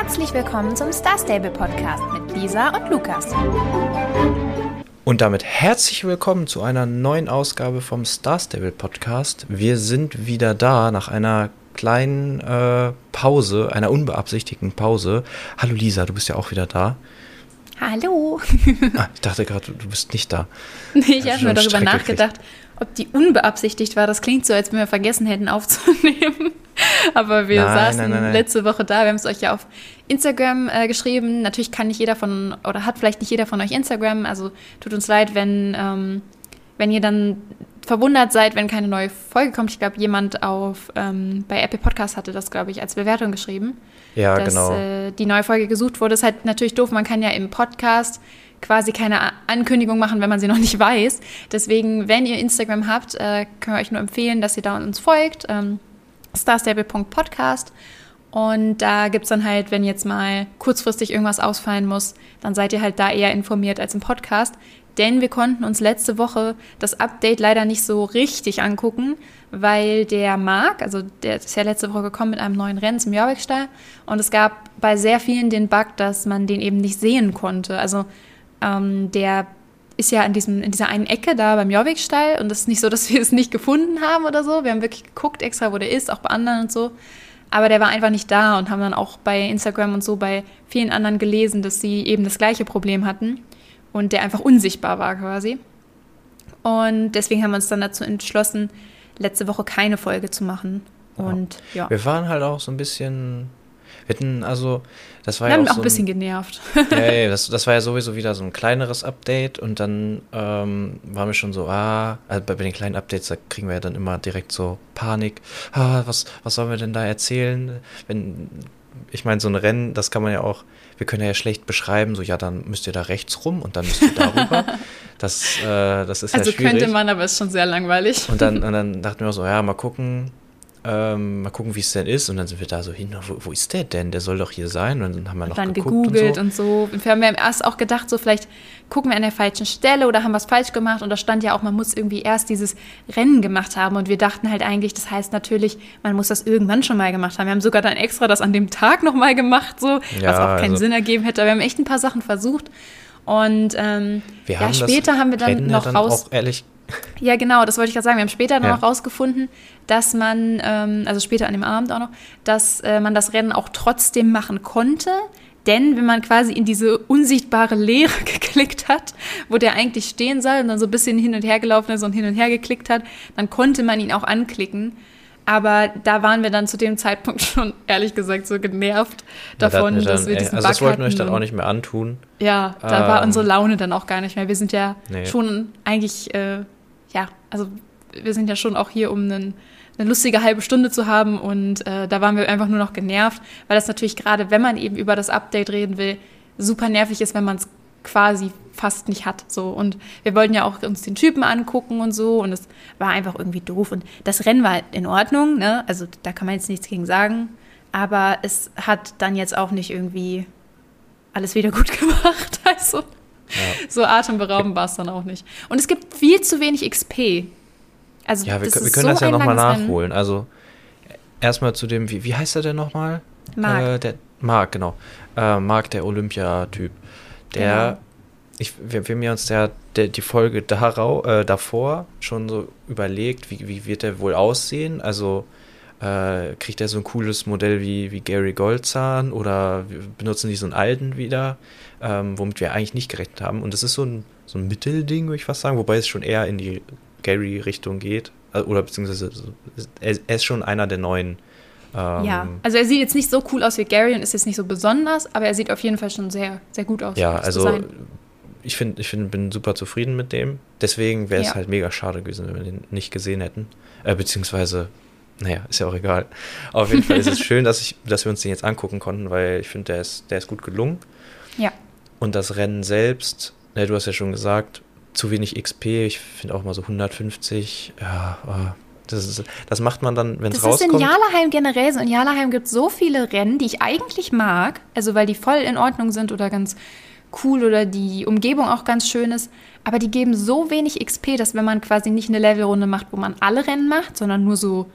Herzlich willkommen zum Star Stable Podcast mit Lisa und Lukas. Und damit herzlich willkommen zu einer neuen Ausgabe vom Star Stable Podcast. Wir sind wieder da nach einer kleinen äh, Pause, einer unbeabsichtigten Pause. Hallo Lisa, du bist ja auch wieder da. Hallo. ah, ich dachte gerade, du bist nicht da. Nee, ich habe mir darüber nachgedacht, ob die unbeabsichtigt war. Das klingt so, als wenn wir vergessen hätten aufzunehmen. Aber wir nein, saßen nein, nein, letzte Woche da. Wir haben es euch ja auf Instagram äh, geschrieben. Natürlich kann nicht jeder von, oder hat vielleicht nicht jeder von euch Instagram. Also tut uns leid, wenn, ähm, wenn ihr dann verwundert seid, wenn keine neue Folge kommt. Ich glaube, jemand auf ähm, bei Apple Podcast hatte das, glaube ich, als Bewertung geschrieben. Ja, dass, genau. Äh, die neue Folge gesucht wurde. Ist halt natürlich doof. Man kann ja im Podcast quasi keine Ankündigung machen, wenn man sie noch nicht weiß. Deswegen, wenn ihr Instagram habt, äh, können wir euch nur empfehlen, dass ihr da uns folgt. Ähm, starstable.podcast. Und da gibt es dann halt, wenn jetzt mal kurzfristig irgendwas ausfallen muss, dann seid ihr halt da eher informiert als im Podcast. Denn wir konnten uns letzte Woche das Update leider nicht so richtig angucken, weil der Marc, also der ist ja letzte Woche gekommen mit einem neuen Rennen zum Jorvikstall und es gab bei sehr vielen den Bug, dass man den eben nicht sehen konnte. Also ähm, der ist ja in, diesem, in dieser einen Ecke da beim Jorvikstall und es ist nicht so, dass wir es nicht gefunden haben oder so. Wir haben wirklich geguckt extra, wo der ist, auch bei anderen und so. Aber der war einfach nicht da und haben dann auch bei Instagram und so bei vielen anderen gelesen, dass sie eben das gleiche Problem hatten und der einfach unsichtbar war quasi. Und deswegen haben wir uns dann dazu entschlossen, letzte Woche keine Folge zu machen. Und ja. ja. Wir waren halt auch so ein bisschen wir hatten also, das war wir ja auch, auch so ein bisschen genervt. ja, ja das, das war ja sowieso wieder so ein kleineres Update und dann ähm, waren wir schon so, ah, also bei, bei, den kleinen Updates, da kriegen wir ja dann immer direkt so Panik. Ah, was, was sollen wir denn da erzählen? Wenn, ich meine, so ein Rennen, das kann man ja auch, wir können ja schlecht beschreiben, so, ja, dann müsst ihr da rechts rum und dann müsst ihr darüber. das, äh, das ist also ja schwierig. Also könnte man, aber ist schon sehr langweilig. Und dann, und dann dachten wir so, ja, mal gucken, ähm, mal gucken, wie es denn ist. Und dann sind wir da so hin, wo, wo, ist der denn? Der soll doch hier sein. Und dann haben wir noch dann gegoogelt und so. und so. Wir haben ja erst auch gedacht, so vielleicht gucken wir an der falschen Stelle oder haben was falsch gemacht. Und da stand ja auch, man muss irgendwie erst dieses Rennen gemacht haben. Und wir dachten halt eigentlich, das heißt natürlich, man muss das irgendwann schon mal gemacht haben. Wir haben sogar dann extra das an dem Tag nochmal gemacht, so, ja, was auch keinen also, Sinn ergeben hätte. Aber wir haben echt ein paar Sachen versucht. Und ähm, ja, später haben wir dann Rennen noch dann raus. Auch ehrlich ja, genau, das wollte ich gerade sagen. Wir haben später ja. noch rausgefunden, dass man, ähm, also später an dem Abend auch noch, dass äh, man das Rennen auch trotzdem machen konnte. Denn wenn man quasi in diese unsichtbare Leere geklickt hat, wo der eigentlich stehen soll und dann so ein bisschen hin und her gelaufen ist und hin und her geklickt hat, dann konnte man ihn auch anklicken. Aber da waren wir dann zu dem Zeitpunkt schon, ehrlich gesagt, so genervt davon, ja, da dass wir diesen Also das wollten wir euch dann auch nicht mehr antun. Ja, da ähm, war unsere Laune dann auch gar nicht mehr. Wir sind ja nee. schon eigentlich äh, ja, also wir sind ja schon auch hier, um einen, eine lustige halbe Stunde zu haben und äh, da waren wir einfach nur noch genervt, weil das natürlich gerade, wenn man eben über das Update reden will, super nervig ist, wenn man es quasi fast nicht hat. So. Und wir wollten ja auch uns den Typen angucken und so und es war einfach irgendwie doof. Und das Rennen war in Ordnung, ne? Also da kann man jetzt nichts gegen sagen. Aber es hat dann jetzt auch nicht irgendwie alles wieder gut gemacht. Also so atemberaubend war es dann auch nicht. Und es gibt viel zu wenig XP. Also ja, wir, wir können so das ja nochmal nachholen. Also erstmal zu dem, wie, wie heißt er denn nochmal? Marc. Äh, der, Marc, genau. Äh, Marc, der Olympiatyp. Der, genau. ich, wir, wir haben uns der, der, die Folge darau, äh, davor schon so überlegt, wie, wie wird der wohl aussehen? Also äh, kriegt er so ein cooles Modell wie, wie Gary Goldzahn oder benutzen die so einen alten wieder? ähm, womit wir eigentlich nicht gerechnet haben. Und das ist so ein, so ein Mittelding, würde ich fast sagen, wobei es schon eher in die Gary-Richtung geht. Äh, oder beziehungsweise er, ist schon einer der neuen. Ähm, ja, also er sieht jetzt nicht so cool aus wie Gary und ist jetzt nicht so besonders, aber er sieht auf jeden Fall schon sehr, sehr gut aus. Ja, also ich finde, ich find, bin super zufrieden mit dem. Deswegen wäre es ja. halt mega schade gewesen, wenn wir den nicht gesehen hätten. Äh, beziehungsweise, naja, ist ja auch egal. Auf jeden Fall ist es schön, dass, ich, dass wir uns den jetzt angucken konnten, weil ich finde, der ist, der ist gut gelungen. Ja. Und das Rennen selbst, ne, du hast ja schon gesagt, zu wenig XP, ich finde auch mal so 150, ja, oh, das, ist, das macht man dann, wenn es rauskommt. Das ist in Jalaheim generell so. In Jalaheim gibt es so viele Rennen, die ich eigentlich mag, also weil die voll in Ordnung sind oder ganz cool oder die Umgebung auch ganz schön ist, aber die geben so wenig XP, dass wenn man quasi nicht eine Levelrunde macht, wo man alle Rennen macht, sondern nur so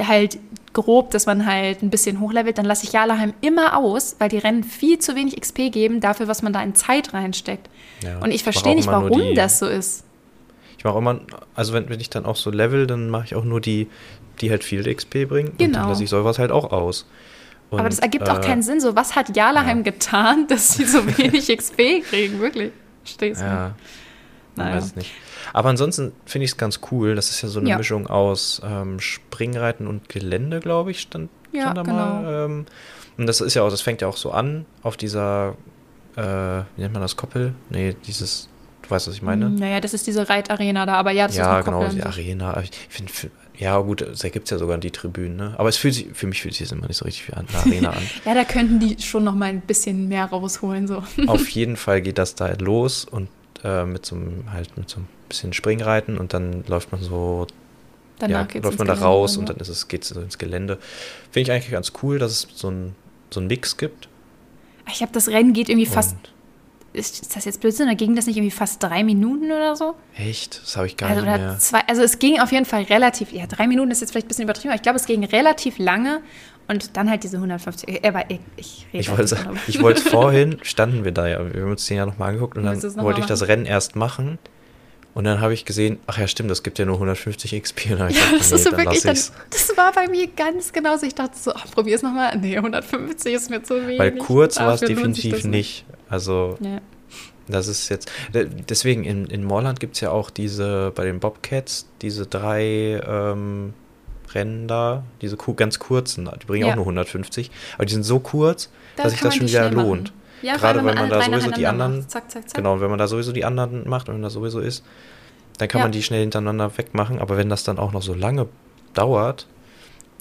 halt grob, dass man halt ein bisschen hochlevelt, dann lasse ich Jalaheim immer aus, weil die Rennen viel zu wenig XP geben dafür, was man da in Zeit reinsteckt. Ja, Und ich verstehe nicht, warum die- das so ist. Ich mache immer, also wenn, wenn ich dann auch so level, dann mache ich auch nur die, die halt viel XP bringen. Und Genau. dann lasse ich sowas halt auch aus. Und, Aber das ergibt auch äh, keinen Sinn. So, was hat Jalaheim ja. getan, dass sie so wenig XP kriegen? Wirklich. Verstehst du? Ja, man Naja. weiß es nicht. Aber ansonsten finde ich es ganz cool. Das ist ja so eine Ja. Mischung aus ähm, Springreiten und Gelände, glaube ich, stand, Ja, stand da genau. mal. Ähm, und das ist ja auch, das fängt ja auch so an auf dieser, äh, wie nennt man das, Koppel? Nee, dieses, du weißt, was ich meine? Naja, das ist diese Reitarena da, aber ja, das ist ja, eine genau, Koppel die. Arena. Ich finde, ja gut, da gibt es ja sogar die Tribünen, ne? Aber es fühlt sich, für mich fühlt sich das immer nicht so richtig wie eine Arena an. Ja, da könnten die schon noch mal ein bisschen mehr rausholen. So. Auf jeden Fall geht das da los und äh, mit so einem, halt mit so ein bisschen Springreiten und dann läuft man so, Danach ja, läuft man da Gelände raus oder und so. dann ist es, geht es so ins Gelände. Finde ich eigentlich ganz cool, dass es so ein, so ein Mix gibt. Ich habe das Rennen geht irgendwie fast. Und Ist, ist das jetzt Blödsinn? Da ging das nicht irgendwie fast drei Minuten oder so? echt, das habe ich gar Also, nicht oder mehr. zwei, also es ging auf jeden Fall relativ, ja, drei Minuten ist jetzt vielleicht ein bisschen übertrieben, aber ich glaube, es ging relativ lange und dann halt diese 150. Aber ich, ich rede Ich halt wollte ich wollte vorhin, standen wir da ja, wir haben uns den ja nochmal angeguckt und dann es wollte ich das? Rennen erst machen. Und dann habe ich gesehen, ach ja, stimmt, das gibt ja nur 150 XP. Ja, gedacht, das nee, ist so wirklich, dann, das war bei mir ganz genauso. Ich dachte so, ach, probier's nochmal. Nee, 150 ist mir zu wenig. Weil kurz war es definitiv nicht. Also Ja. das ist jetzt, de- deswegen in, in Moorland gibt es ja auch diese, bei den Bobcats, diese drei ähm, Rennen da, diese ganz kurzen, die bringen Ja. auch nur 150, aber die sind so kurz, Da dass sich das schon wieder machen. lohnt. Ja, Gerade wenn man da sowieso die anderen- macht. Zack, zack, zack. Genau, wenn man da sowieso die anderen macht und wenn das sowieso ist, dann kann Ja. man die schnell hintereinander wegmachen. Aber wenn das dann auch noch so lange dauert,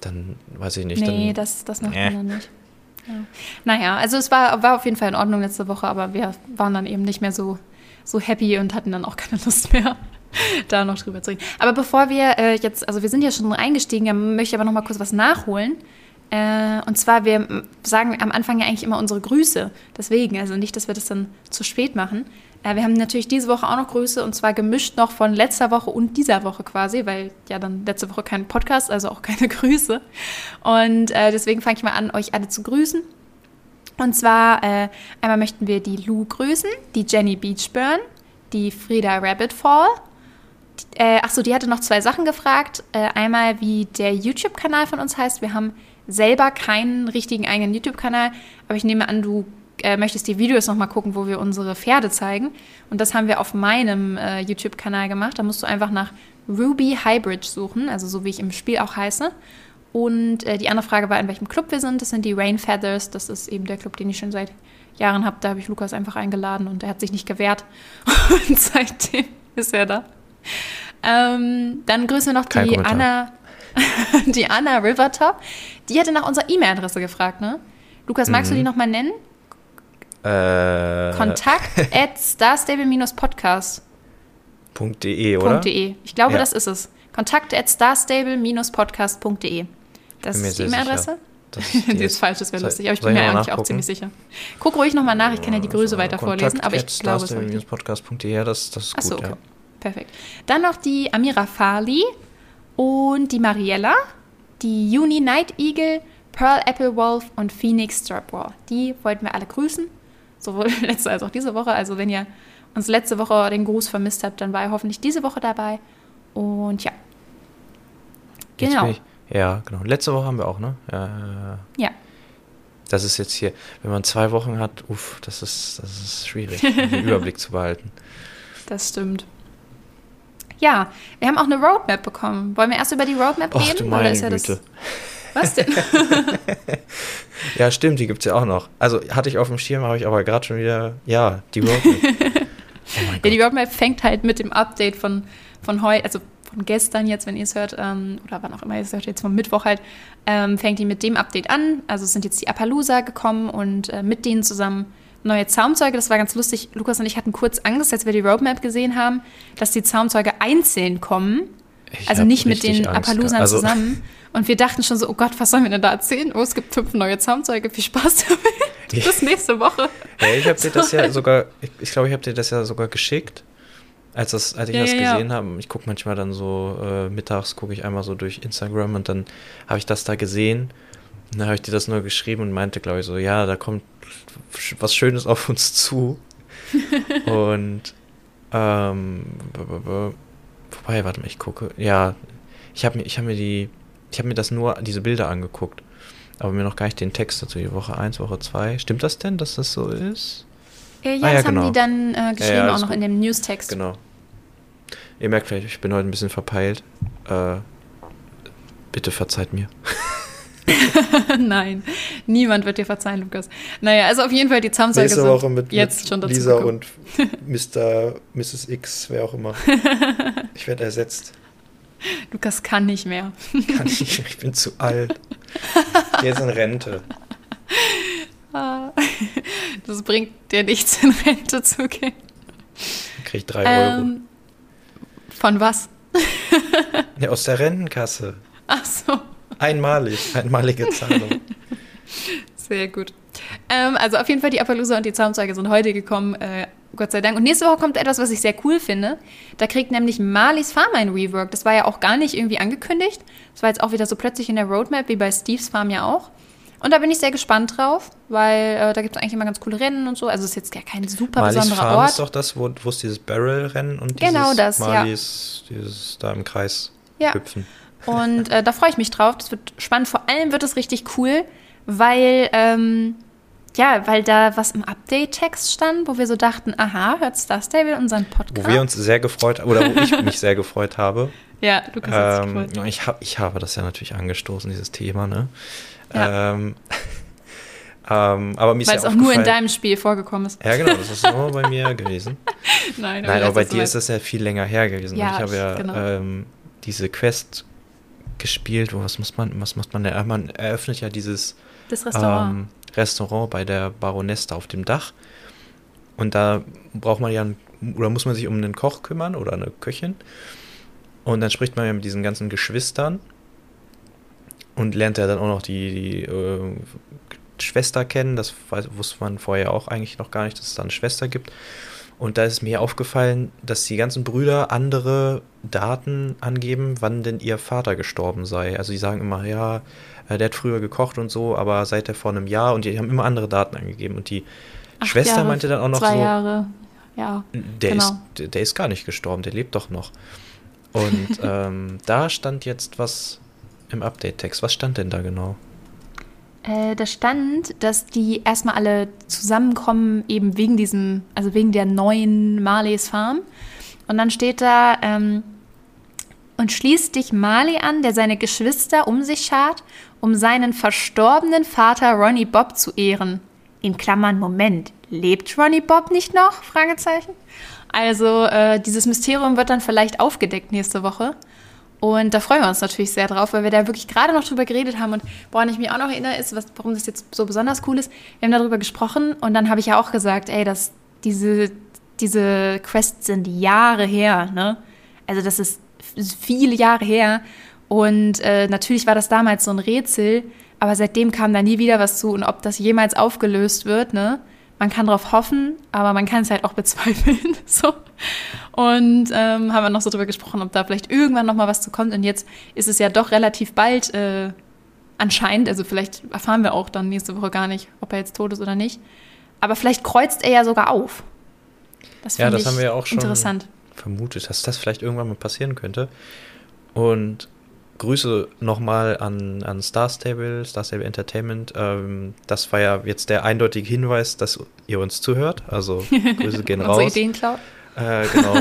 dann weiß ich nicht. nee, dann, das, das macht Äh. man dann nicht. Ja. Naja, also es war, war auf jeden Fall in Ordnung letzte Woche, aber wir waren dann eben nicht mehr so, so happy und hatten dann auch keine Lust mehr, da noch drüber zu reden. Aber bevor wir äh, jetzt, also wir sind ja schon eingestiegen, da möchte ich aber noch mal kurz was nachholen. Äh, und zwar, wir sagen am Anfang ja eigentlich immer unsere Grüße. Deswegen, also nicht, dass wir das dann zu spät machen. Äh, wir haben natürlich diese Woche auch noch Grüße und zwar gemischt noch von letzter Woche und dieser Woche quasi, weil ja dann letzte Woche kein Podcast, also auch keine Grüße. Und äh, deswegen fange ich mal an, euch alle zu grüßen. Und zwar äh, einmal möchten wir die Lou grüßen, die Jenny Beachburn, die Frieda Rabbitfall. Äh, Achso, die hatte noch zwei Sachen gefragt. Äh, einmal, wie der YouTube-Kanal von uns heißt. Wir haben selber keinen richtigen eigenen YouTube-Kanal, aber ich nehme an, du äh, möchtest die Videos nochmal gucken, wo wir unsere Pferde zeigen. Und das haben wir auf meinem äh, YouTube-Kanal gemacht. Da musst du einfach nach Ruby Hybrid suchen, also so wie ich im Spiel auch heiße. Und äh, die andere Frage war, in welchem Club wir sind. Das sind die Rain Feathers. Das ist eben der Club, den ich schon seit Jahren habe. Da habe ich Lukas einfach eingeladen und er hat sich nicht gewehrt. Und seitdem ist er da. Ähm, dann grüßen wir noch Kein die Kommentar. Anna, die Anna Rivertop. Die hatte nach unserer E-Mail-Adresse gefragt, ne? Lukas, magst du Mhm. die nochmal nennen? äh, Kontakt at starstable-podcast.de. .de, oder? Ich glaube, Ja. das ist es. Kontakt at starstable-podcast.de. Das ist die E-Mail-Adresse. Das Die ist falsch, das wäre lustig, aber ich bin mir eigentlich auch ziemlich sicher. Guck ruhig nochmal nach, ich kann ja die Grüße weiter vorlesen, aber ich glaube, es ist podcast.de, das, das ist Achso, gut, okay. ja. Perfekt. Dann noch die Amira Farley und die Mariella, die Uni Night Eagle, Pearl Apple Wolf und Phoenix Strapwall. Die wollten wir alle grüßen, sowohl letzte als auch diese Woche. Also wenn ihr uns letzte Woche den Gruß vermisst habt, dann war er hoffentlich diese Woche dabei. Und ja. Genau. Ich, ja, genau. Letzte Woche haben wir auch, ne? Ja. Ja. Das ist jetzt hier, wenn man zwei Wochen hat, uff, das ist, das ist schwierig, den Überblick zu behalten. Das stimmt. Ja, wir haben auch eine Roadmap bekommen. Wollen wir erst über die Roadmap Ach reden? du meine ist ja Güte. das. Was denn? Ja, stimmt, die gibt es ja auch noch. Also hatte ich auf dem Schirm, habe ich aber gerade schon wieder, ja, die Roadmap. oh Ja, die Roadmap fängt halt mit dem Update von, von heute, also von gestern jetzt, wenn ihr es hört, ähm, oder wann auch immer ihr es hört, jetzt vom Mittwoch halt, ähm, fängt die mit dem Update an. Also sind jetzt die Appaloosa gekommen und äh, mit denen zusammen neue Zaumzeuge. Das war ganz lustig. Lukas und ich hatten kurz Angst, als wir die Roadmap gesehen haben, dass die Zaumzeuge einzeln kommen. Ich Also nicht mit den Appaloosern gehabt. Also, zusammen. Und wir dachten schon so, oh Gott, was sollen wir denn da erzählen? Oh, es gibt fünf neue Zaumzeuge. Viel Spaß damit. Bis nächste Woche. Ja, ich habe dir das ja sogar, ich, ich glaube, ich habe dir das ja sogar geschickt. Als, das, als ich Ja, das ja, ja. gesehen habe, ich gucke manchmal dann so, äh, mittags gucke ich einmal so durch Instagram und dann habe ich das da gesehen. Dann habe ich dir das nur geschrieben und meinte, glaube ich, so, ja, da kommt was Schönes auf uns zu. und ähm, wobei, warte mal, ich gucke. Ja, ich habe mir, ich habe mir die, ich habe mir das nur, diese Bilder angeguckt, aber mir noch gar nicht den Text dazu, die Woche 1, Woche 2. Stimmt das denn, dass das so ist? Ja, Ah, ja, das genau. haben die dann äh, geschrieben, Ja, ja, auch noch gut. in dem Newstext. Genau. Ihr merkt vielleicht, ich bin heute ein bisschen verpeilt. Äh, bitte verzeiht mir. Nein, niemand wird dir verzeihen, Lukas. Naja, also auf jeden Fall die Zaumzeuge Nächste Woche mit, jetzt mit schon dazu Lisa gekommen. und Mr. Mrs. X, wer auch immer. Ich werde ersetzt. Lukas kann nicht mehr. Kann ich, nicht, ich bin zu alt. Jetzt in Rente. Ah, Das bringt dir nichts, in Rente zu gehen. Krieg ich drei Euro. Ähm, von was? Ja, aus der Rentenkasse. Ach so, Einmalig. Einmalige Zahlung. sehr gut. Ähm, also auf jeden Fall die Appaloosa und die Zaumzeuge sind heute gekommen, äh, Gott sei Dank. Und nächste Woche kommt etwas, was ich sehr cool finde. Da kriegt nämlich Marlies Farm ein Rework. Das war ja auch gar nicht irgendwie angekündigt. Das war jetzt auch wieder so plötzlich in der Roadmap, wie bei Steves Farm ja auch. Und da bin ich sehr gespannt drauf, weil äh, da gibt es eigentlich immer ganz coole Rennen und so. Also es ist jetzt ja kein super Marlies besonderer Farm Ort. ist doch das, wo es dieses Barrel-Rennen und dieses Genau das, ja. Marlies, dieses da im Kreis Ja. hüpfen. Und äh, da freue ich mich drauf. Das wird spannend. Vor allem wird es richtig cool, weil, ähm, ja, weil da was im Update-Text stand, wo wir so dachten, aha, hört Star Stable unseren Podcast? Wo wir uns sehr gefreut, oder wo ich mich sehr gefreut habe. ja, Lukas hat sich Ähm, gefreut. ich, hab, ich habe das ja natürlich angestoßen, dieses Thema, ne? Ja. Ähm, ähm, aber mir ist Weil ja es auch nur in deinem Spiel vorgekommen ist. Ja, genau, das ist nur bei mir gewesen. Nein, Nein, aber bei dir ist ist das ja viel länger her gewesen. Ja, ich habe ja genau. ähm, diese Quest gespielt, wo was muss man, was muss man, da- man eröffnet ja dieses Restaurant. ähm, Restaurant bei der Baronessa auf dem Dach. Und da braucht man ja, einen, oder muss man sich um einen Koch kümmern oder eine Köchin. Und dann spricht man ja mit diesen ganzen Geschwistern und lernt ja dann auch noch die, die äh, Schwester kennen. Das wusste man vorher auch eigentlich noch gar nicht, dass es da eine Schwester gibt. Und da ist mir aufgefallen, dass die ganzen Brüder andere Daten angeben, wann denn ihr Vater gestorben sei. Also die sagen immer, ja, äh, der hat früher gekocht und so, aber seit er vor einem Jahr und die haben immer andere Daten angegeben. Und die Acht Schwester Jahre, meinte dann auch noch zwei so, Jahre. Ja, der, genau. ist, der, der ist gar nicht gestorben, der lebt doch noch. Und ähm, da stand jetzt was im Update-Text. Was stand denn da genau? Äh, da stand, dass die erstmal alle zusammenkommen, eben wegen diesem, also wegen der neuen Marleys Farm. Und dann steht da, ähm, und schließt dich Marley an, der seine Geschwister um sich schart, um seinen verstorbenen Vater Ronnie Bob zu ehren. In Klammern, Moment, lebt Ronnie Bob nicht noch? Fragezeichen. Also äh, dieses Mysterium wird dann vielleicht aufgedeckt nächste Woche. Und da freuen wir uns natürlich sehr drauf, weil wir da wirklich gerade noch drüber geredet haben. Und woran ich mich auch noch erinnere, ist, was, warum das jetzt so besonders cool ist. Wir haben darüber gesprochen und dann habe ich ja auch gesagt, ey, dass diese, diese Quests sind Jahre her, ne? Also das ist viele Jahre her. Und äh, natürlich war das damals so ein Rätsel, aber seitdem kam da nie wieder was zu. Und ob das jemals aufgelöst wird, ne? Man kann darauf hoffen, aber man kann es halt auch bezweifeln. so. Und ähm, haben wir noch so drüber gesprochen, ob da vielleicht irgendwann noch mal was zu kommt. Und jetzt ist es ja doch relativ bald äh, anscheinend, also vielleicht erfahren wir auch dann nächste Woche gar nicht, ob er jetzt tot ist oder nicht. Aber vielleicht kreuzt er ja sogar auf. Das Ja, das ich haben wir ja auch schon interessant. vermutet, dass das vielleicht irgendwann mal passieren könnte. Und Grüße nochmal an, an Star Stable, Star Stable Entertainment. Ähm, das war ja jetzt der eindeutige Hinweis, dass ihr uns zuhört. Also Grüße gehen Unsere raus. Ideen klaut. Äh, genau.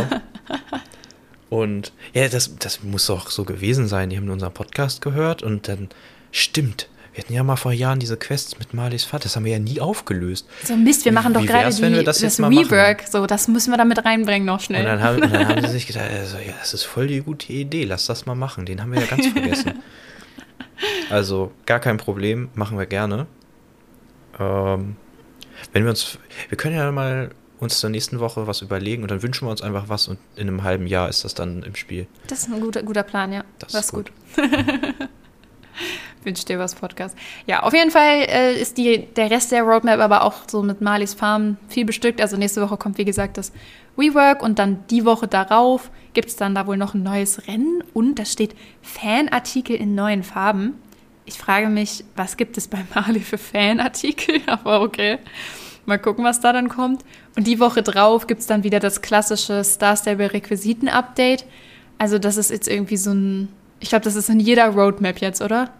und ja, das, das muss doch so gewesen sein. Die haben unseren Podcast gehört und dann stimmt. Wir hatten ja mal vor Jahren diese Quests mit Marlies Vater. Das haben wir ja nie aufgelöst. So Mist, wir machen doch wie gerade die, wenn wir das das? Rework. So, das müssen wir da mit reinbringen noch schnell. Und dann, haben, und dann haben sie sich gedacht, also, ja, das ist voll die gute Idee, lass das mal machen. Den haben wir ja ganz vergessen. Also gar kein Problem, machen wir gerne. Ähm, wenn wir uns, wir können ja mal uns zur nächsten Woche was überlegen und dann wünschen wir uns einfach was und in einem halben Jahr ist das dann im Spiel. Das ist ein guter, guter Plan, ja. Das Das, ist ist gut. Wünsch dir was Podcast. Ja, auf jeden Fall äh, ist die, der Rest der Roadmap aber auch so mit Marlies Farm viel bestückt. Also nächste Woche kommt, wie gesagt, das Rework und dann die Woche darauf gibt es dann da wohl noch ein neues Rennen und da steht Fanartikel in neuen Farben. Ich frage mich, was gibt es bei Marley für Fanartikel? Aber okay. Mal gucken, was da dann kommt. Und die Woche drauf gibt es dann wieder das klassische Star Stable Requisiten-Update. Also, das ist jetzt irgendwie so ein. Ich glaube, das ist in jeder Roadmap jetzt, oder?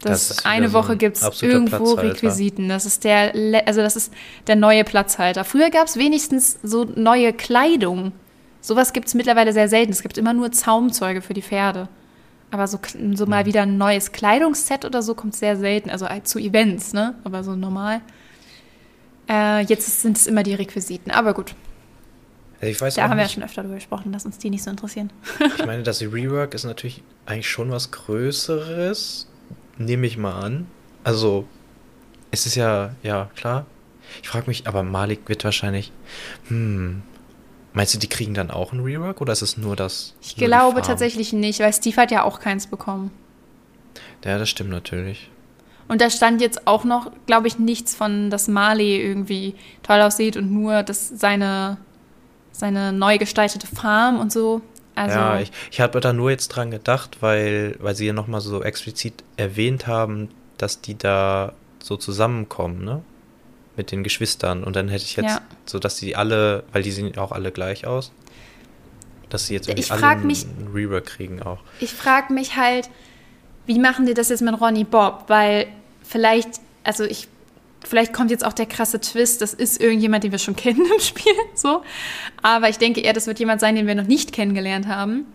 Das, das eine Woche gibt es irgendwo Requisiten. Das ist der, also das ist der neue Platzhalter. Früher gab es wenigstens so neue Kleidung. Sowas gibt es mittlerweile sehr selten. Es gibt immer nur Zaumzeuge für die Pferde. Aber so, so mal hm. wieder ein neues Kleidungsset oder so kommt sehr selten. Also zu Events, ne? Aber so normal. Äh, jetzt sind es immer die Requisiten. Aber gut. Also da haben nicht. wir ja schon öfter darüber gesprochen, dass uns die nicht so interessieren. ich meine, das Rework ist natürlich eigentlich schon was Größeres nehme ich mal an. Also, es ist ja, ja, klar. Ich frage mich, aber Malik wird wahrscheinlich, hm, meinst du, die kriegen dann auch ein Rework oder ist es nur das? Ich glaube tatsächlich nicht, weil Steve hat ja auch keins bekommen. Ja, das stimmt natürlich. Und da stand jetzt auch noch, glaube ich, nichts von, dass Marley irgendwie toll aussieht und nur, dass seine, seine neu gestaltete Farm und so. Also ja, ich, ich habe da nur jetzt dran gedacht, weil, weil sie ja nochmal so explizit erwähnt haben, dass die da so zusammenkommen, ne? Mit den Geschwistern. Und dann hätte ich jetzt ja. so, dass die alle, weil die sehen auch alle gleich aus, dass sie jetzt irgendwie alle einen, mich, Rework kriegen auch. Ich frage mich halt, wie machen die das jetzt mit Ronnie Bob? Weil vielleicht, also ich vielleicht kommt jetzt auch der krasse Twist, das ist irgendjemand, den wir schon kennen im Spiel, so. Aber ich denke eher, das wird jemand sein, den wir noch nicht kennengelernt haben.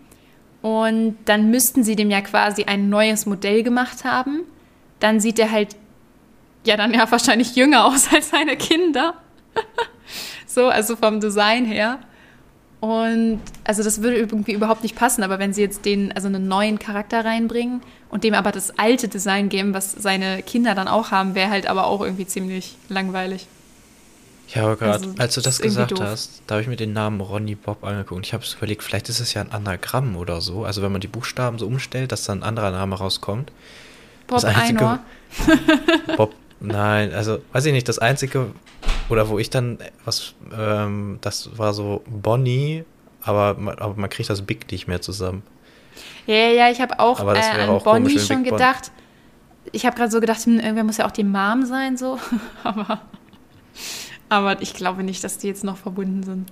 Und dann müssten sie dem ja quasi ein neues Modell gemacht haben. Dann sieht er halt, ja, dann ja wahrscheinlich jünger aus als seine Kinder. so, also vom Design her. Und also das würde irgendwie überhaupt nicht passen, aber wenn sie jetzt den, also einen neuen Charakter reinbringen und dem aber das alte Design geben, was seine Kinder dann auch haben, wäre halt aber auch irgendwie ziemlich langweilig. Ja, aber gerade, also, als du das gesagt hast, da habe ich mir den Namen Ronny Bob angeguckt und ich habe es überlegt, vielleicht ist es ja ein Anagramm oder so. Also wenn man die Buchstaben so umstellt, dass dann ein anderer Name rauskommt. Bob Einor. Bob, nein, also weiß ich nicht, das einzige, oder wo ich dann was, ähm, das war so Bonnie, aber, aber man kriegt das Big nicht mehr zusammen. Ja, ja, ich habe auch, äh, an auch Bonnie schon Big gedacht. Bon. Ich habe gerade so gedacht, hm, irgendwer muss ja auch die Mom sein, so. aber, aber ich glaube nicht, dass die jetzt noch verbunden sind.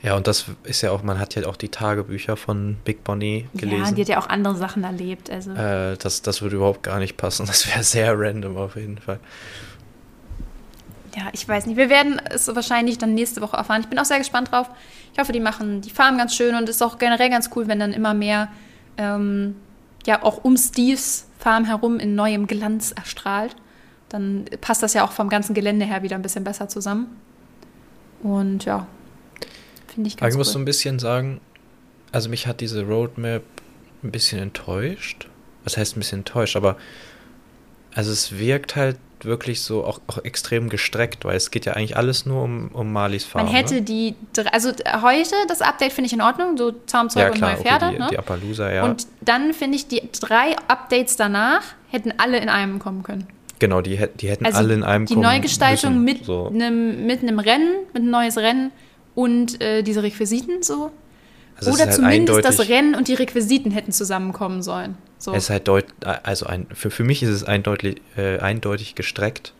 Ja, und das ist ja auch, man hat ja auch die Tagebücher von Big Bonnie gelesen. Ja, die hat ja auch andere Sachen erlebt. Also. Äh, das, das würde überhaupt gar nicht passen. Das wäre sehr random auf jeden Fall ja, ich weiß nicht. Wir werden es wahrscheinlich dann nächste Woche erfahren. Ich bin auch sehr gespannt drauf. Ich hoffe, die machen die Farm ganz schön und es ist auch generell ganz cool, wenn dann immer mehr, ähm, ja, auch um Steves Farm herum in neuem Glanz erstrahlt. Dann passt das ja auch vom ganzen Gelände her wieder ein bisschen besser zusammen. Und ja, finde ich ganz Aber ich cool. muss so ein bisschen sagen, also mich hat diese Roadmap ein bisschen enttäuscht. Was heißt ein bisschen enttäuscht? Aber also es wirkt halt wirklich so auch, auch extrem gestreckt, weil es geht ja eigentlich alles nur um, um Marlies Farm. Man hätte ne? die, also heute, das Update finde ich in Ordnung, so Zaumzeug ja, und neue Pferde. Okay, die, ne? die Appaloosa, ja. Und dann finde ich, die drei Updates danach hätten alle in einem kommen können. Genau, die, die hätten also alle in einem die kommen Die Neugestaltung müssen, mit, so. einem, mit einem Rennen, mit einem neues Rennen und äh, diese Requisiten so. Also Oder halt zumindest das Rennen und die Requisiten hätten zusammenkommen sollen. So. Es ist halt deut also ein, für, für mich ist es eindeutig, äh, eindeutig gestreckt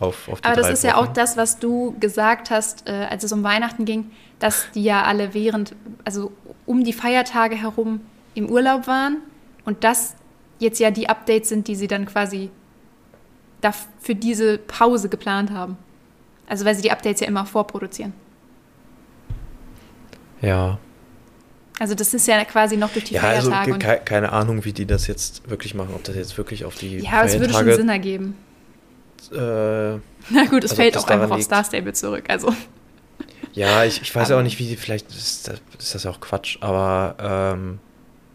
auf, auf die Aber das ist Wochen. ja auch das, was du gesagt hast, äh, als es um Weihnachten ging, dass die ja alle während, also um die Feiertage herum im Urlaub waren und das jetzt ja die Updates sind, die sie dann quasi für diese Pause geplant haben. Also weil sie die Updates ja immer vorproduzieren. Ja, also das ist ja quasi noch durch die ja, also Feiertage. Also ke keine Ahnung, wie die das jetzt wirklich machen, ob das jetzt wirklich auf die Ja, es würde schon Sinn ergeben. Äh, Na gut, es also fällt auch einfach auf Star Stable zurück, also. Ja, ich, ich weiß ja auch nicht, wie die, vielleicht ist das, ist das ja auch Quatsch, aber ähm,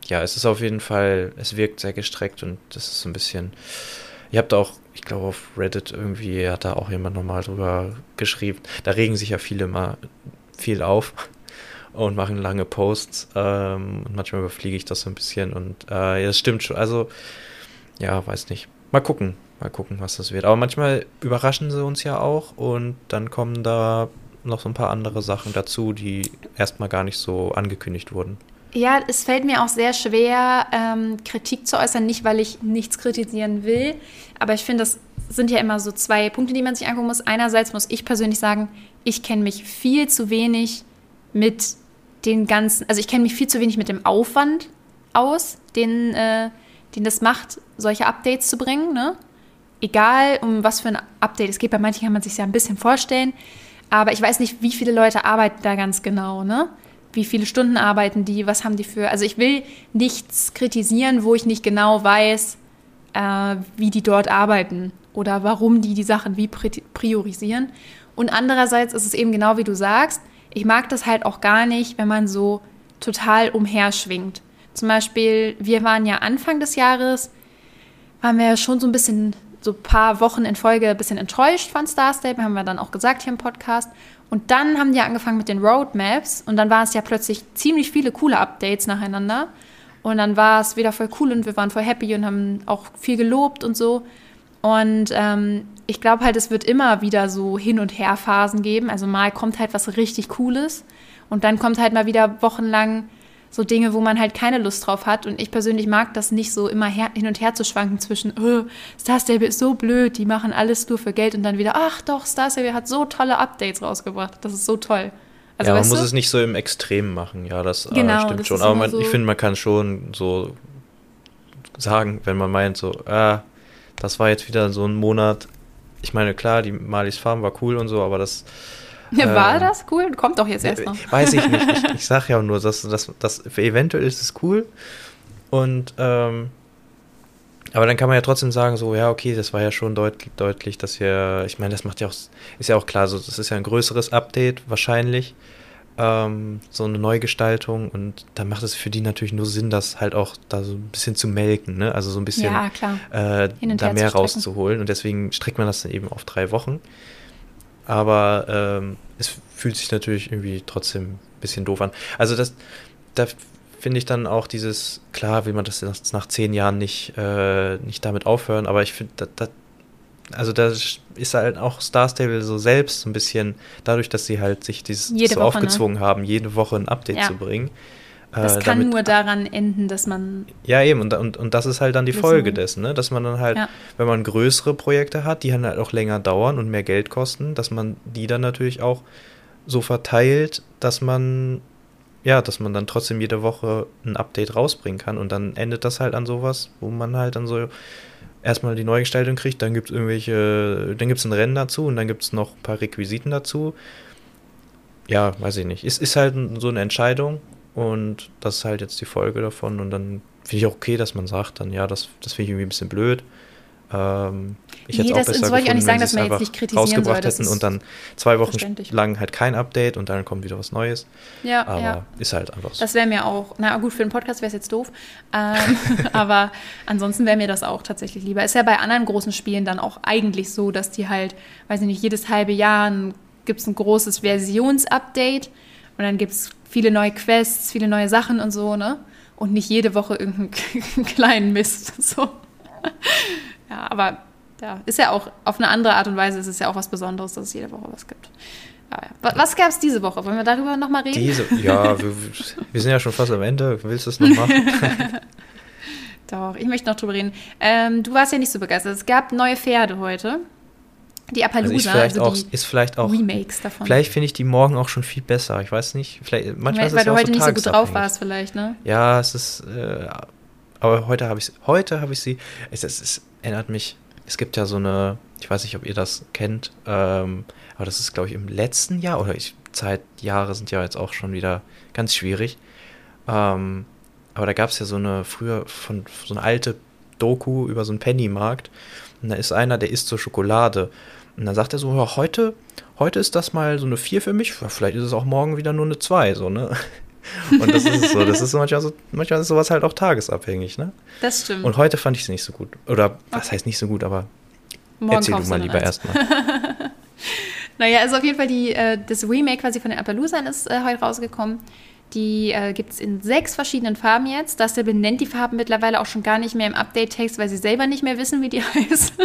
ja, es ist auf jeden Fall, es wirkt sehr gestreckt und das ist so ein bisschen, ihr habt auch, ich glaube auf Reddit irgendwie, hat da auch jemand nochmal drüber geschrieben, da regen sich ja viele mal viel auf und machen lange Posts. Ähm, und manchmal überfliege ich das so ein bisschen und äh, das stimmt schon. Also, ja, weiß nicht. mal gucken, mal gucken, was das wird. Aber manchmal überraschen sie uns ja auch und dann kommen da noch so ein paar andere Sachen dazu, die erstmal gar nicht so angekündigt wurden. Ja, es fällt mir auch sehr schwer, ähm, Kritik zu äußern, nicht weil ich nichts kritisieren will, aber ich finde, das sind ja immer so zwei Punkte, die man sich angucken muss. Einerseits muss ich persönlich sagen, ich kenne mich viel zu wenig mit den ganzen, also ich kenne mich viel zu wenig mit dem Aufwand aus, den, äh, den das macht, solche Updates zu bringen. Ne? Egal, um was für ein Update es geht, bei manchen kann man sich ja ein bisschen vorstellen, aber ich weiß nicht, wie viele Leute arbeiten da ganz genau. Ne? Wie viele Stunden arbeiten die, was haben die für, also ich will nichts kritisieren, wo ich nicht genau weiß, äh, wie die dort arbeiten oder warum die die Sachen wie priorisieren. Und andererseits ist es eben genau wie du sagst, ich mag das halt auch gar nicht, wenn man so total umherschwingt. Zum Beispiel, wir waren ja Anfang des Jahres, waren wir ja schon so ein bisschen, so ein paar Wochen in Folge ein bisschen enttäuscht von Star Stable, haben wir dann auch gesagt hier im Podcast. Und dann haben die angefangen mit den Roadmaps und dann war es ja plötzlich ziemlich viele coole Updates nacheinander. Und dann war es wieder voll cool und wir waren voll happy und haben auch viel gelobt und so. Und ähm, ich glaube halt, es wird immer wieder so Hin- und Her-Phasen geben. Also mal kommt halt was richtig Cooles und dann kommt halt mal wieder wochenlang so Dinge, wo man halt keine Lust drauf hat. Und ich persönlich mag das nicht so immer her, hin und her zu schwanken zwischen, oh, Star Stable ist so blöd, die machen alles nur für Geld und dann wieder, ach doch, Star Stable hat so tolle Updates rausgebracht. Das ist so toll. Also, ja, man muss du? es nicht so im Extrem machen, ja, das äh, genau, stimmt das schon. Aber man, so ich finde, man kann schon so sagen, wenn man meint, so, ah, das war jetzt wieder so ein Monat. Ich meine, klar, die Malis Farm war cool und so, aber das. Ja, war äh, das cool? Kommt doch jetzt erst noch. Weiß ich nicht. Ich, ich sag ja nur, dass das, das eventuell ist es cool. Und ähm, aber dann kann man ja trotzdem sagen, so, ja, okay, das war ja schon deut deutlich, dass wir, ich meine, das macht ja auch, ist ja auch klar, so, das ist ja ein größeres Update wahrscheinlich ähm, so eine Neugestaltung und da macht es für die natürlich nur Sinn, das halt auch da so ein bisschen zu melken, ne? also so ein bisschen ja, äh, da mehr rauszuholen und deswegen streckt man das dann eben auf drei Wochen. Aber ähm, es fühlt sich natürlich irgendwie trotzdem ein bisschen doof an. Also das, da finde ich dann auch dieses, klar will man das nach zehn Jahren nicht, äh, nicht damit aufhören, aber ich finde, da, also da ist halt auch Star Stable so selbst so ein bisschen, dadurch, dass sie halt sich dieses so Woche, ne? aufgezwungen ne? haben, jede Woche ein Update ja. zu bringen. Das äh, kann nur daran enden, dass man. Ja, eben, und, und, und das ist halt dann die Folge dessen, ne? dass man dann halt, ja. wenn man größere Projekte hat, die halt auch länger dauern und mehr Geld kosten, dass man die dann natürlich auch so verteilt, dass man, ja, dass man dann trotzdem jede Woche ein Update rausbringen kann und dann endet das halt an sowas, wo man halt dann so erstmal die Neugestaltung kriegt, dann gibt es irgendwelche, dann gibt es ein Rennen dazu und dann gibt es noch ein paar Requisiten dazu. Ja, weiß ich nicht. Es ist halt so eine Entscheidung und das ist halt jetzt die Folge davon und dann finde ich auch okay, dass man sagt, dann ja, das, das finde ich irgendwie ein bisschen blöd. Ähm, ich nee, hätte es auch besser soll ich auch nicht sagen, dass man jetzt nicht kritisieren rausgebracht soll, hätten und dann zwei Wochen lang halt kein Update und dann kommt wieder was Neues. Ja, aber ja. ist halt einfach so. Das wäre mir auch, na gut, für den Podcast wäre es jetzt doof, ähm, aber ansonsten wäre mir das auch tatsächlich lieber. Ist ja bei anderen großen Spielen dann auch eigentlich so, dass die halt, weiß ich nicht, jedes halbe Jahr gibt es ein großes Versionsupdate und dann gibt es viele neue Quests, viele neue Sachen und so, ne? Und nicht jede Woche irgendeinen kleinen Mist. So. Ja, aber ja, ist ja auch auf eine andere Art und Weise ist es ja auch was Besonderes, dass es jede Woche was gibt. Ja, ja. Was gab es diese Woche? Wollen wir darüber nochmal reden? Diese, ja, wir, wir, sind ja schon fast am Ende. Willst du es noch machen? Doch, ich möchte noch drüber reden. Ähm, du warst ja nicht so begeistert. Es gab neue Pferde heute. Die Appaloosa, also, vielleicht also auch, ist vielleicht auch Remakes davon. Vielleicht finde ich die morgen auch schon viel besser. Ich weiß nicht. Vielleicht, manchmal weil, ist es weil du heute so nicht so gut drauf warst, vielleicht, ne? Ja, es ist. Äh, aber heute habe ich heute habe ich sie. Es, es, es, erinnert mich. Es gibt ja so eine, ich weiß nicht, ob ihr das kennt, ähm, aber das ist, glaube ich, im letzten Jahr oder ich, Zeitjahre sind ja jetzt auch schon wieder ganz schwierig. Ähm, aber da gab es ja so eine früher von so eine alte Doku über so einen Pennymarkt. Und da ist einer, der isst so Schokolade. Und dann sagt er so, heute, heute ist das mal so eine 4 für mich, vielleicht ist es auch morgen wieder nur eine 2, so, ne? Und das ist so, das ist manchmal so, manchmal ist sowas halt auch tagesabhängig, ne? Das stimmt. Und heute fand ich es nicht so gut. Oder was okay. heißt nicht so gut, aber Morgen erzähl du mal lieber erstmal. naja, also auf jeden Fall die, äh, das Remake quasi von den Appaloosern ist äh, heute rausgekommen. Die äh, gibt es in sechs verschiedenen Farben jetzt. Das benennt die Farben mittlerweile auch schon gar nicht mehr im Update-Text, weil sie selber nicht mehr wissen, wie die heißen.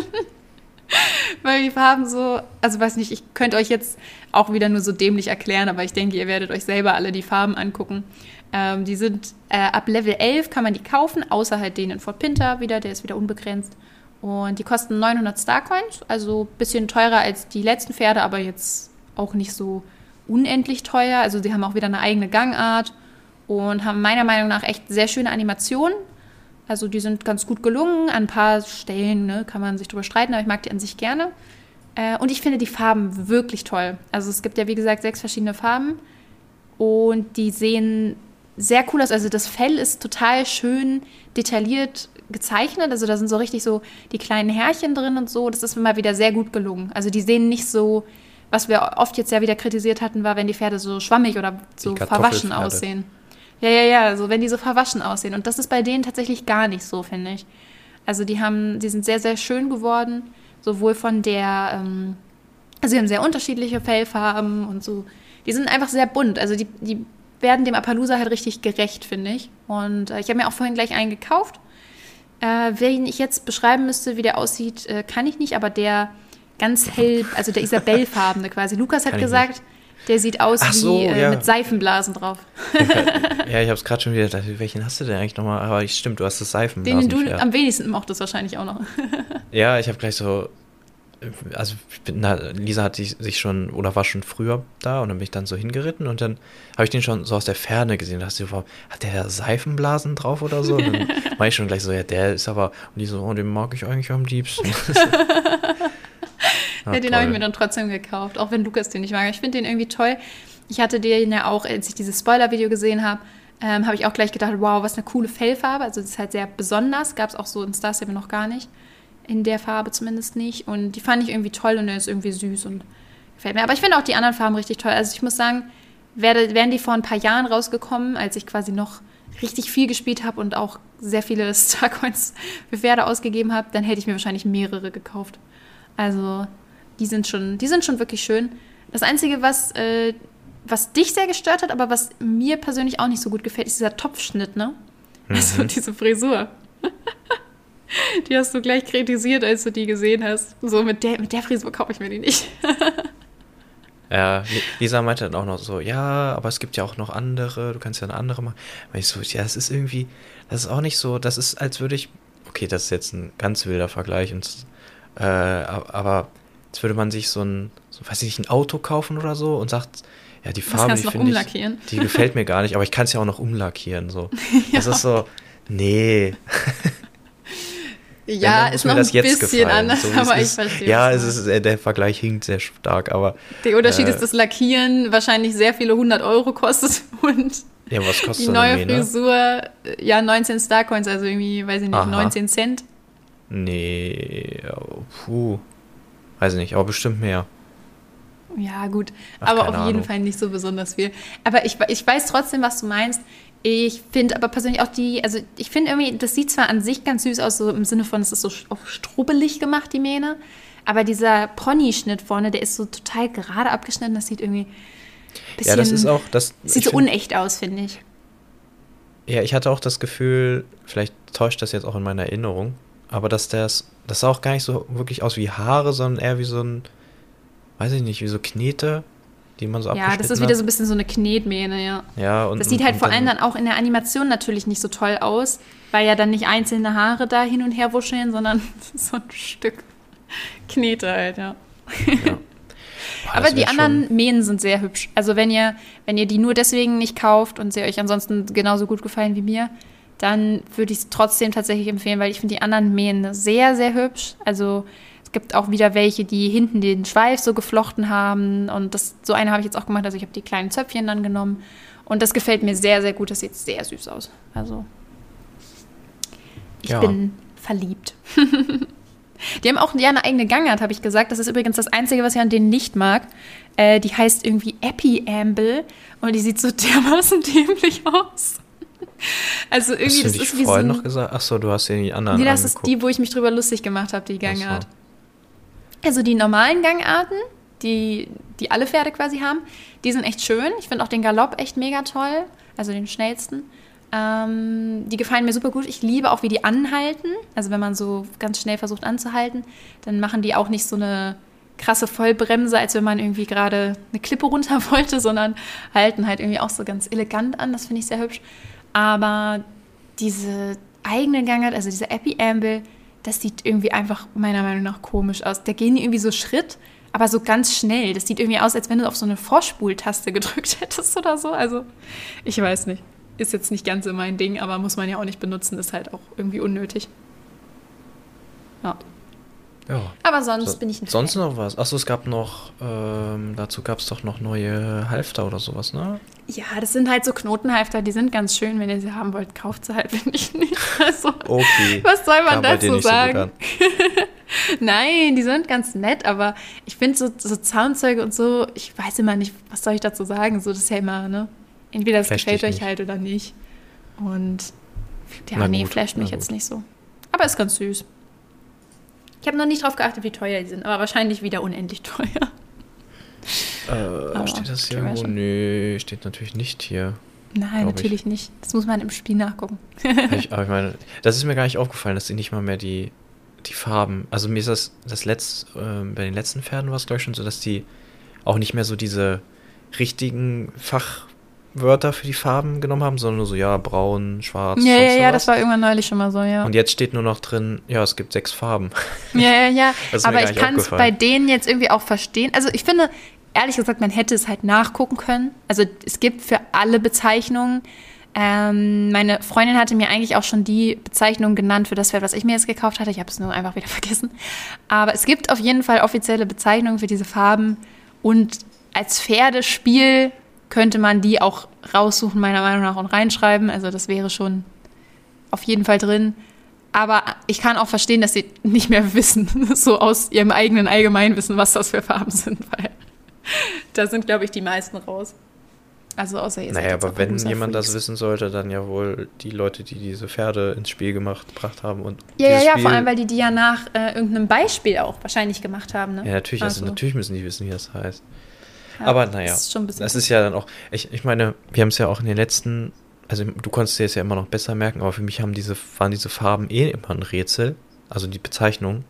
weil die Farben so, also weiß nicht, ich könnte euch jetzt auch wieder nur so dämlich erklären, aber ich denke, ihr werdet euch selber alle die Farben angucken. Ähm, die sind äh, ab Level 11 kann man die kaufen, außer halt den in Fort Pinter wieder, der ist wieder unbegrenzt. Und die kosten 900 Starcoins, also ein bisschen teurer als die letzten Pferde, aber jetzt auch nicht so unendlich teuer. Also sie haben auch wieder eine eigene Gangart und haben meiner Meinung nach echt sehr schöne Animationen. Also die sind ganz gut gelungen. An ein paar Stellen ne, kann man sich drüber streiten, aber ich mag die an sich gerne. Äh, und ich finde die Farben wirklich toll. Also es gibt ja wie gesagt sechs verschiedene Farben und die sehen sehr cool aus. Also das Fell ist total schön detailliert gezeichnet. Also da sind so richtig so die kleinen Härchen drin und so. Das ist mal wieder sehr gut gelungen. Also die sehen nicht so, was wir oft jetzt ja wieder kritisiert hatten, war, wenn die Pferde so schwammig oder so verwaschen aussehen. Ja, ja, ja, also wenn die so verwaschen aussehen. Und das ist bei denen tatsächlich gar nicht so, finde ich. Also die haben, die sind sehr, sehr schön geworden. Sowohl von der, ähm, also sie haben sehr unterschiedliche Fellfarben und so. Die sind einfach sehr bunt. Also die, die werden dem Appaloosa halt richtig gerecht, finde ich. Und äh, ich habe mir auch vorhin gleich einen gekauft. Äh, wen ich jetzt beschreiben müsste, wie der aussieht, äh, kann ich nicht, aber der ganz hell, also der Isabellfarbene quasi. Lukas hat gesagt, der sieht aus so, wie äh, ja. mit Seifenblasen drauf. ja, ich habe es gerade schon wieder gedacht, welchen hast du denn eigentlich nochmal? Aber ich, stimmt, du hast das Seifenblasen. Den du am wenigsten mochtest wahrscheinlich auch noch. ja, ich habe gleich so also bin, na, Lisa hat sich schon oder war schon früher da und dann bin ich dann so hingeritten und dann habe ich den schon so aus der Ferne gesehen. Da hast du so, hat der Seifenblasen drauf oder so? Und dann war ich schon gleich so, ja, der ist aber, und die so, oh, den mag ich eigentlich am liebsten. Ja, den habe ich mir dann trotzdem gekauft, auch wenn Lukas den nicht mag. Ich finde den irgendwie toll. Ich hatte den ja auch, als ich dieses Spoiler-Video gesehen habe, ähm, habe ich auch gleich gedacht, wow, was eine coole Fellfarbe. Also das ist halt sehr besonders. Gab es auch so in Star Stable noch gar nicht in der Farbe zumindest nicht. Und die fand ich irgendwie toll und er ist irgendwie süß und gefällt mir. Aber ich finde auch die anderen Farben richtig toll. Also ich muss sagen, wären die vor ein paar Jahren rausgekommen, als ich quasi noch richtig viel gespielt habe und auch sehr viele Starcoins für Pferde ausgegeben habe, dann hätte ich mir wahrscheinlich mehrere gekauft. Also die sind schon, die sind schon wirklich schön. Das Einzige, was, äh, was dich sehr gestört hat, aber was mir persönlich auch nicht so gut gefällt, ist dieser Topfschnitt, ne? Mhm. Also diese Frisur. Die hast du gleich kritisiert, als du die gesehen hast. So, mit der, mit der Frisur kaufe ich mir die nicht. Ja, Lisa meinte dann auch noch so, ja, aber es gibt ja auch noch andere, du kannst ja eine andere machen. Weil ich so, ja, das ist irgendwie, das ist auch nicht so, das ist, als würde ich, okay, das ist jetzt ein ganz wilder Vergleich, und, äh, aber als würde man sich so ein, so, weiß ich nicht, ein Auto kaufen oder so und sagt, ja, die Farbe, die finde ich, die gefällt mir gar nicht, aber ich kann es ja auch noch umlackieren, so. ja. Das ist so, nee. Ja, ist noch ein bisschen gefallen, anders, so, aber ich verstehe. Ja, es ist, äh, der Vergleich hinkt sehr stark, aber. Der Unterschied äh, ist, dass Lackieren wahrscheinlich sehr viele hundert Euro kostet und ja, was kostet die neue Frisur, ja, 19 Starcoins, also irgendwie, weiß ich nicht, Aha. 19 Cent. Nee, puh. Weiß ich nicht, aber bestimmt mehr. Ja, gut. Ach, aber auf jeden Fall nicht so besonders viel. Aber ich, ich weiß trotzdem, was du meinst. Ich finde aber persönlich auch die, also ich finde irgendwie, das sieht zwar an sich ganz süß aus, so im Sinne von, es ist so auch strubbelig gemacht, die Mähne, aber dieser Pony-Schnitt vorne, der ist so total gerade abgeschnitten, das sieht irgendwie bisschen, Ja, das ist auch, das sieht so find, unecht aus, finde ich. Ja, ich hatte auch das Gefühl, vielleicht täuscht das jetzt auch in meiner Erinnerung, aber dass das, das sah auch gar nicht so wirklich aus wie Haare, sondern eher wie so ein, weiß ich nicht, wie so Knete die man so Ja, das ist wieder so ein bisschen so eine Knetmähne, ja. Ja, und. Das sieht halt vor allem dann auch in der Animation natürlich nicht so toll aus, weil ja dann nicht einzelne Haare da hin und her wuscheln, sondern so ein Stück Knete halt, ja. ja. Boah, Aber die anderen Mähen sind sehr hübsch. Also wenn ihr, wenn ihr die nur deswegen nicht kauft und sie euch ansonsten genauso gut gefallen wie mir, dann würde ich es trotzdem tatsächlich empfehlen, weil ich finde die anderen Mähen sehr, sehr hübsch. Also gibt auch wieder welche, die hinten den Schweif so geflochten haben. Und das, so eine habe ich jetzt auch gemacht. Also ich habe die kleinen Zöpfchen dann genommen. Und das gefällt mir sehr, sehr gut. Das sieht sehr süß aus. Also ich ja. bin verliebt. die haben auch ja, eine eigene Gangart, habe ich gesagt. Das ist übrigens das Einzige, was ich an denen nicht mag. Äh, die heißt irgendwie Epi Amble und die sieht so dermaßen dämlich aus. Also irgendwie, hast du das ist wie so. Ein, noch gesagt? Achso, du hast ja die anderen. Nee, das angeguckt. ist die, wo ich mich drüber lustig gemacht habe, die Gangart. Also die normalen Gangarten, die, die alle Pferde quasi haben, die sind echt schön. Ich finde auch den Galopp echt mega toll. also den schnellsten. Ähm, die gefallen mir super gut. Ich liebe auch, wie die anhalten. Also wenn man so ganz schnell versucht anzuhalten, dann machen die auch nicht so eine krasse Vollbremse, als wenn man irgendwie gerade eine Klippe runter wollte, sondern halten halt irgendwie auch so ganz elegant an. Das finde ich sehr hübsch. Aber diese eigene Gangart, also diese Epi Amble, das sieht irgendwie einfach meiner Meinung nach komisch aus. Da gehen die irgendwie so Schritt, aber so ganz schnell. Das sieht irgendwie aus, als wenn du auf so eine Vorspultaste gedrückt hättest oder so. Also, ich weiß nicht. Ist jetzt nicht ganz so mein Ding, aber muss man ja auch nicht benutzen, ist halt auch irgendwie unnötig. Ja. Ja. Aber sonst So, bin ich ein Sonst Fan. noch was? Achso, es gab noch, ähm, dazu gab es doch noch neue Halfter oder sowas, ne? Ja, das sind halt so Knotenhalfter, die sind ganz schön. Wenn ihr sie haben wollt, kauft sie halt, wenn ich nicht. Also, Okay. was soll man Kam dazu nicht so sagen? bekannt. Nein, die sind ganz nett, aber ich finde so, so Zaunzeuge und so, ich weiß immer nicht, was soll ich dazu sagen? So, das ist ja immer, ne? Entweder es gefällt euch nicht. halt oder nicht. Und ja, Na nee, gut, flasht mich na jetzt gut. nicht so. Aber ist ganz süß. Ich habe noch nicht drauf geachtet, wie teuer die sind, aber wahrscheinlich wieder unendlich teuer. Äh, Aber steht das hier irgendwo? Nö, steht natürlich nicht hier. Nein, Glaub ich. natürlich nicht. Das muss man im Spiel nachgucken. ich, aber ich meine, das ist mir gar nicht aufgefallen, dass sie nicht mal mehr die, die Farben. Also mir ist das, das letzte, ähm, bei den letzten Pferden war es, glaube ich, schon so, dass die auch nicht mehr so diese richtigen Fachwörter für die Farben genommen haben, sondern nur so, ja, braun, schwarz. Ja, ja, ja, das war irgendwann neulich schon mal so, ja. Und jetzt steht nur noch drin, ja, es gibt sechs Farben. Ja, ja, ja. Aber ich kann es bei denen jetzt irgendwie auch verstehen. Also ich finde, ehrlich gesagt, man hätte es halt nachgucken können. Also es gibt für alle Bezeichnungen. Ähm, meine Freundin hatte mir eigentlich auch schon die Bezeichnung genannt für das Pferd, was ich mir jetzt gekauft hatte. Ich habe es nur einfach wieder vergessen. Aber es gibt auf jeden Fall offizielle Bezeichnungen für diese Farben. Und als Pferdespiel könnte man die auch raussuchen, meiner Meinung nach, und reinschreiben. Also das wäre schon auf jeden Fall drin. Aber ich kann auch verstehen, dass sie nicht mehr wissen, so aus ihrem eigenen Allgemeinwissen, was das für Farben sind, weil da sind, glaube ich, die meisten raus. Also außer seid Naja, jetzt aber wenn jemand das wissen sollte, dann ja wohl die Leute, die diese Pferde ins Spiel gemacht, gebracht haben. Und Ja, ja, ja, Spiel, vor allem, weil die die ja nach äh, irgendeinem Beispiel auch wahrscheinlich gemacht haben. Ne? Ja, natürlich, also, Also, natürlich müssen die wissen, wie das heißt. Ja, aber naja, Das ist schon ein bisschen Das ist ja dann auch, ich, ich meine, wir haben es ja auch in den letzten, also du konntest dir jetzt ja immer noch besser merken, aber für mich haben diese, waren diese Farben eh immer ein Rätsel, also die Bezeichnung.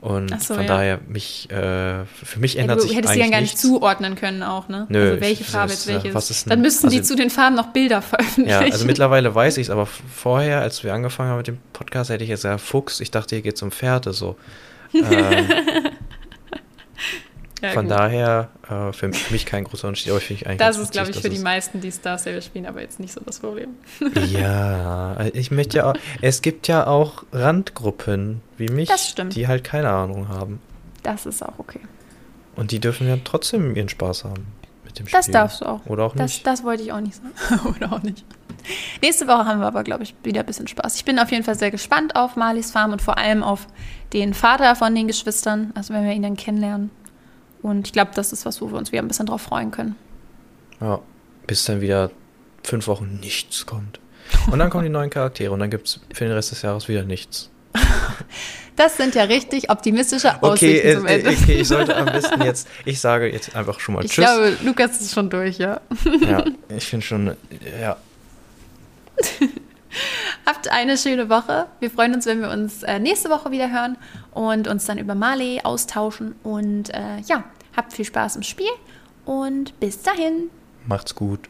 Und so, von ja. daher, mich, äh, für mich ja, ändert du sich hättest die eigentlich dann gar nicht nichts. zuordnen können auch, ne? Nö, also welche Farbe jetzt äh, welche ist. Dann müssten die also- zu den Farben noch Bilder Ja, veröffentlichen. also mittlerweile weiß ich es, aber vorher, als wir angefangen haben mit dem Podcast, hätte ich jetzt gesagt, Fuchs, ich dachte, hier geht es um Pferde, so. Ähm, Ja, von gut. daher, äh, für mich kein großer Unterschied, aber finde ich eigentlich Das ist, glaube ich, für die meisten, die Star Stable spielen, aber jetzt nicht so das Problem. Ja, ich möchte ja auch, es gibt ja auch Randgruppen wie mich, die halt keine Ahnung haben. Das ist auch okay. Und die dürfen ja trotzdem ihren Spaß haben mit dem Spiel. Das darfst du auch. Oder auch Das, nicht. das wollte ich auch nicht sagen. Oder auch nicht. Nächste Woche haben wir aber, glaube ich, wieder ein bisschen Spaß. Ich bin auf jeden Fall sehr gespannt auf Marlies Farm und vor allem auf den Vater von den Geschwistern, also wenn wir ihn dann kennenlernen. Und ich glaube, das ist was, wo wir uns wieder ein bisschen drauf freuen können. Ja, bis dann wieder fünf Wochen nichts kommt. Und dann kommen die neuen Charaktere und dann gibt es für den Rest des Jahres wieder nichts. Das sind ja richtig optimistische Okay, Aussichten äh, zum äh, Ende. okay, ich sollte am besten jetzt, ich sage jetzt einfach schon mal Ich Tschüss. glaube, Lukas ist schon durch, ja. ja, ich finde schon, ja, Habt eine schöne Woche. Wir freuen uns, wenn wir uns äh, nächste Woche wieder hören und uns dann über Marley austauschen. Und äh, ja, habt viel Spaß im Spiel und bis dahin. macht's gut.